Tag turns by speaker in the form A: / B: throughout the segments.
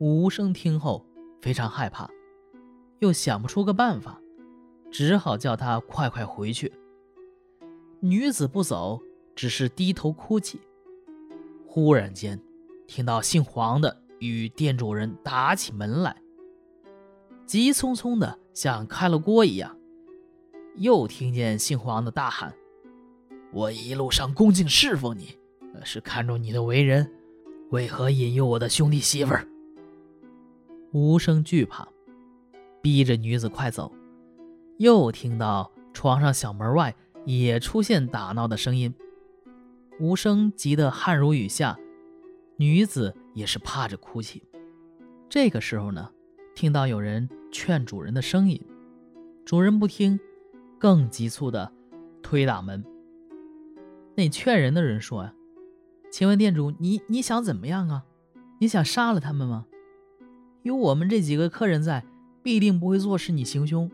A: 无声听后非常害怕，又想不出个办法，只好叫他快快回去。女子不走，只是低头哭泣。忽然间，听到姓黄的与店主人打起门来，急匆匆的像开了锅一样。又听见姓黄的大喊：“我一路上恭敬侍奉你，是看中你的为人，为何引诱我的兄弟媳妇儿？”无声惧怕，逼着女子快走。又听到床上小门外也出现打闹的声音，无声急得汗如雨下，女子也是怕着哭泣。这个时候呢，听到有人劝主人的声音，主人不听。更急促的推打门。那劝人的人说：“呀，请问店主，你你想怎么样啊？你想杀了他们吗？有我们这几个客人在，必定不会坐视你行凶。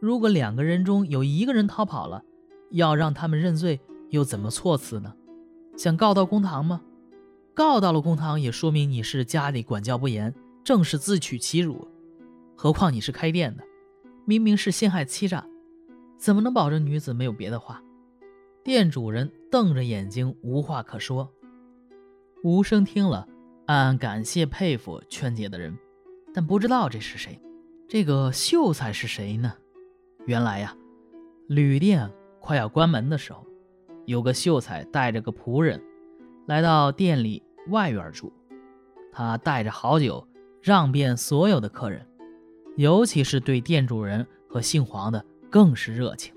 A: 如果两个人中有一个人逃跑了，要让他们认罪，又怎么措辞呢？想告到公堂吗？告到了公堂，也说明你是家里管教不严，正是自取其辱。何况你是开店的，明明是陷害欺诈。”怎么能保证女子没有别的话？店主人瞪着眼睛，无话可说。无声听了，暗暗感谢佩服劝解的人，但不知道这是谁。这个秀才是谁呢？原来呀，旅店快要关门的时候，有个秀才带着个仆人来到店里外院住。他带着好酒，让遍所有的客人，尤其是对店主人和姓黄的。更是热情。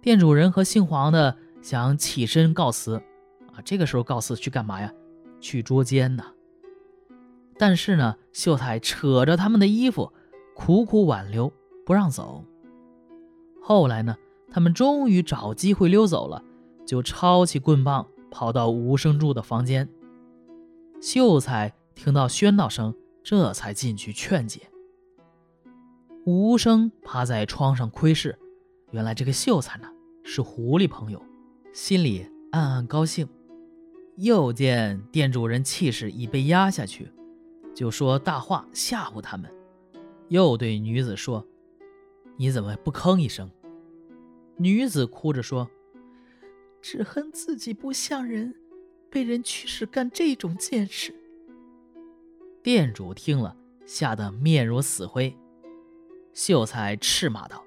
A: 店主人和姓黄的想起身告辞，啊，这个时候告辞去干嘛呀？去捉奸呢。但是呢，秀才扯着他们的衣服，苦苦挽留，不让走。后来呢，他们终于找机会溜走了，就抄起棍棒跑到吴生住的房间。秀才听到喧闹声，这才进去劝解。无声趴在窗上窥视，原来这个秀才呢是狐狸朋友，心里暗暗高兴。又见店主人气势已被压下去，就说大话吓唬他们。又对女子说：“你怎么不吭一声？”女子哭着说：“
B: 只恨自己不像人，被人驱使干这种贱事。”
A: 店主听了，吓得面如死灰。秀才斥骂道：“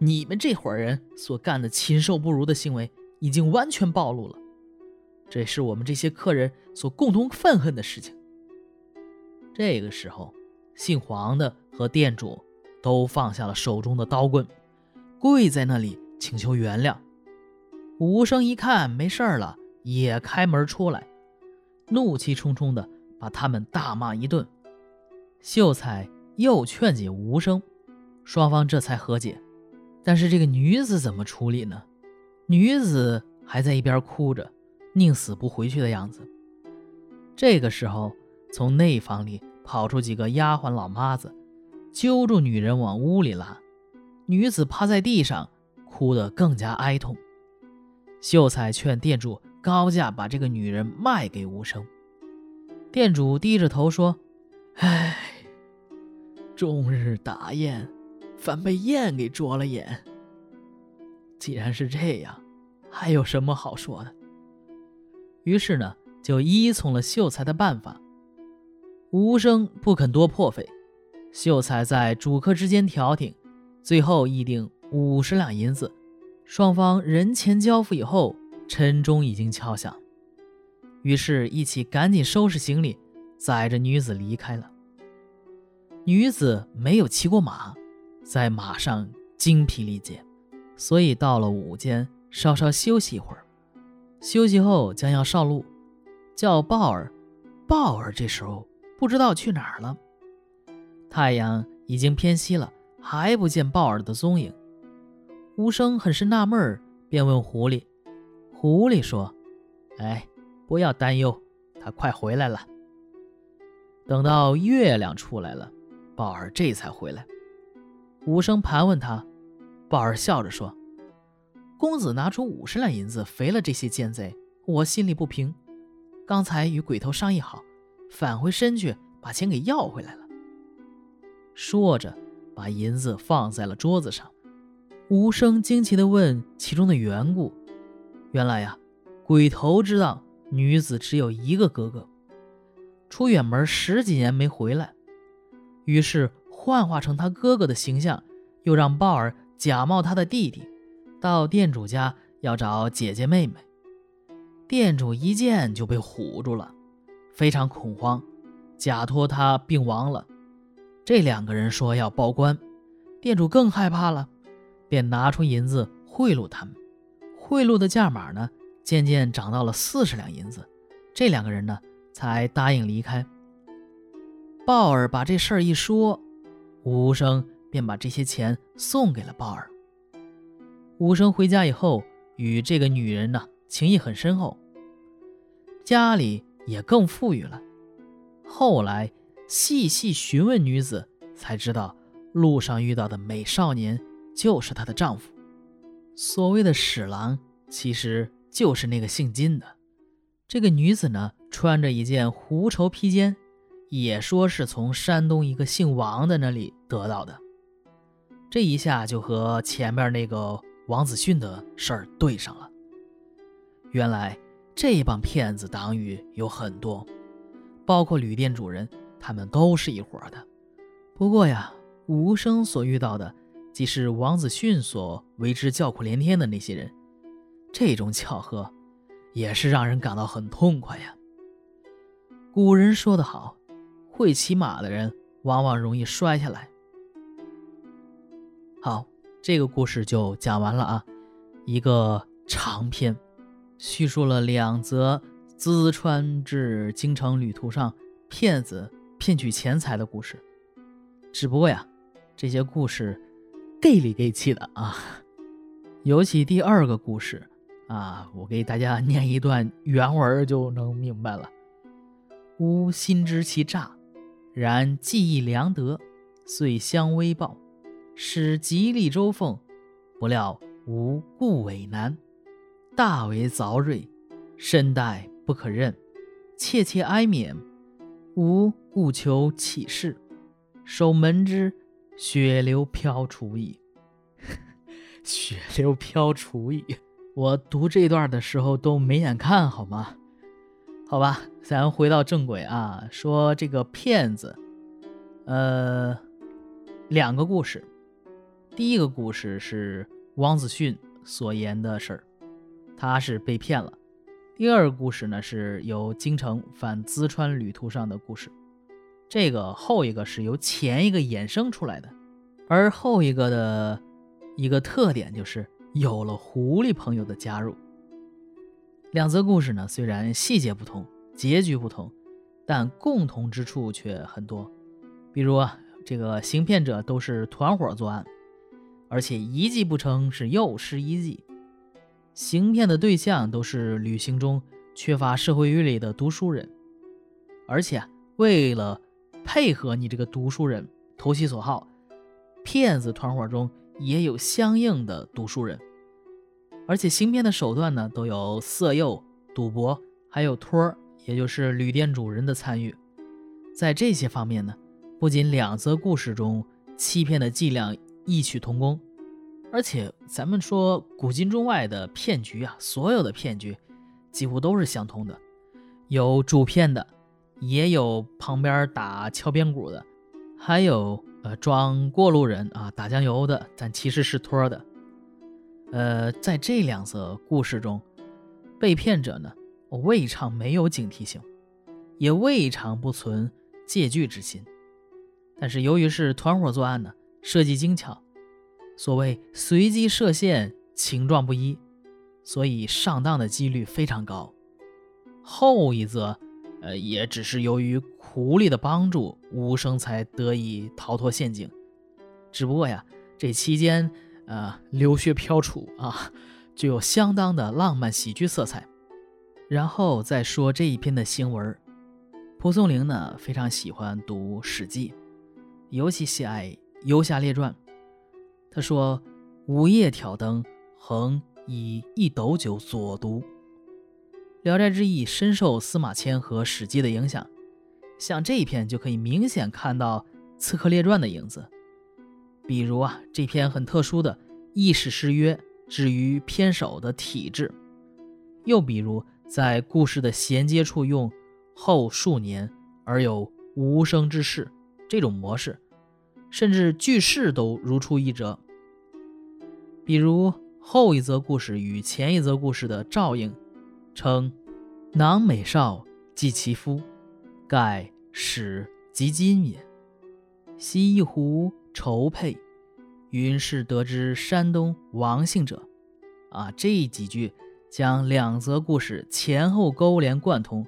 A: 你们这伙人所干的禽兽不如的行为，已经完全暴露了。这是我们这些客人所共同愤恨的事情。”这个时候，姓黄的和店主都放下了手中的刀棍，跪在那里请求原谅。武生一看没事了，也开门出来，怒气冲冲的把他们大骂一顿。秀才。又劝解无声，双方这才和解。但是这个女子怎么处理呢？女子还在一边哭着，宁死不回去的样子。这个时候，从内房里跑出几个丫鬟老妈子，揪住女人往屋里拉。女子趴在地上，哭得更加哀痛。秀才劝店主高价把这个女人卖给无声。店主低着头说：“唉。”终日打雁，反被雁给啄了眼。既然是这样，还有什么好说的？于是呢，就依从了秀才的办法。无声不肯多破费，秀才在主客之间调停，最后议定五十两银子。双方人钱交付以后，晨钟已经敲响，于是，一起赶紧收拾行李，载着女子离开了。女子没有骑过马，在马上精疲力竭，所以到了午间稍稍休息一会儿。休息后将要上路，叫豹儿。豹儿这时候不知道去哪儿了。太阳已经偏西了，还不见豹儿的踪影。无声很是纳闷，便问狐狸。狐狸说：“哎，不要担忧，他快回来了。等到月亮出来了。”鲍尔这才回来，武生盘问他，鲍尔笑着说：“公子拿出五十两银子，肥了这些奸贼，我心里不平。刚才与鬼头商议好，返回身去把钱给要回来了。说着，把银子放在了桌子上。无声惊奇地问其中的缘故。原来呀，鬼头知道女子只有一个哥哥，出远门十几年没回来，于是幻化成他哥哥的形象，又让鲍尔假冒他的弟弟，到店主家要找姐姐妹妹。店主一见就被唬住了，非常恐慌，假托他病亡了。这两个人说要报官，店主更害怕了。便拿出银子贿赂他们，贿赂的价码呢，渐渐涨到了四十两银子。这两个人呢，才答应离开。鲍尔把这事儿一说，吴生便把这些钱送给了鲍尔。吴生回家以后，与这个女人呢，情谊很深厚，家里也更富裕了。后来细细询问女子，才知道路上遇到的美少年。就是她的丈夫，所谓的史郎，其实就是那个姓金的。这个女子呢，穿着一件狐绸披肩，也说是从山东一个姓王的那里得到的。这一下就和前面那个王子训的事儿对上了。原来这帮骗子党羽有很多，包括旅店主人，他们都是一伙的。不过呀，无声所遇到的。即是王子训所为之叫苦连天的那些人，这种巧合也是让人感到很痛快呀。古人说得好，会骑马的人往往容易摔下来。好，这个故事就讲完了啊，一个长篇，叙述了两则淄川至京城旅途上骗子骗取钱财的故事。只不过呀，这些故事。gay 里 gay 气的啊，尤其第二个故事啊，我给大家念一段原文就能明白了。吾心知其诈，然记忆良得，遂相微报，使吉利州凤。不料吾故为难，大为凿锐，身带不可任，切切哀勉。吾故求启事，守门之。血流飘除矣，血流飘除矣。我读这段的时候都没眼看好吗？好吧，咱回到正轨啊，说这个骗子，呃，两个故事。第一个故事是汪子训所言的事儿，他是被骗了。第二个故事呢，是由京城返淄川旅途上的故事。这个后一个是由前一个衍生出来的，而后一个的一个特点就是有了狐狸朋友的加入。两则故事呢，虽然细节不同，结局不同，但共同之处却很多。比如啊，这个行骗者都是团伙作案，而且一计不成是又施一计。行骗的对象都是旅行中缺乏社会阅历的读书人，而且为了配合你这个读书人投其所好，骗子团伙中也有相应的读书人，而且行骗的手段呢都有色诱、赌博，还有托儿，也就是旅店主人的参与。在这些方面呢，不仅两则故事中欺骗的伎俩异曲同工，而且咱们说古今中外的骗局啊，所有的骗局几乎都是相通的，有主骗的。也有旁边打敲边鼓的，还有呃装过路人啊打酱油的，但其实是托的。呃，在这两则故事中，被骗者呢未尝没有警惕性，也未尝不存借据之心。但是由于是团伙作案呢，设计精巧，所谓随机设限，情状不一，所以上当的几率非常高。后一则。呃，也只是由于狐狸的帮助，无声才得以逃脱陷阱。只不过呀，这期间，呃，流血飘杵啊，具有相当的浪漫喜剧色彩。然后再说这一篇的行文，蒲松龄呢非常喜欢读《史记》，尤其喜爱《游侠列传》。他说：“午夜挑灯，横以一斗酒佐读。”《聊斋志异》深受司马迁和史记的影响，像这一篇就可以明显看到《刺客列传》的影子。比如啊，这篇很特殊的意史诗约至于偏首的体制；又比如在故事的衔接处用后数年而有无声之事这种模式，甚至句式都如出一辙。比如后一则故事与前一则故事的照应，称“囊美少即其夫，盖始即今也。西一湖筹配，云是得知山东王姓者。”啊，这几句将两则故事前后勾连贯通，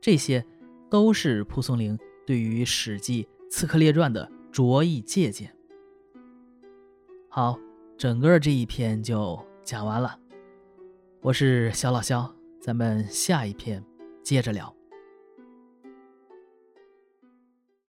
A: 这些都是蒲松龄对于《史记·刺客列传》的着意借鉴。好。整个这一篇就讲完了，我是小老肖，咱们下一篇接着聊。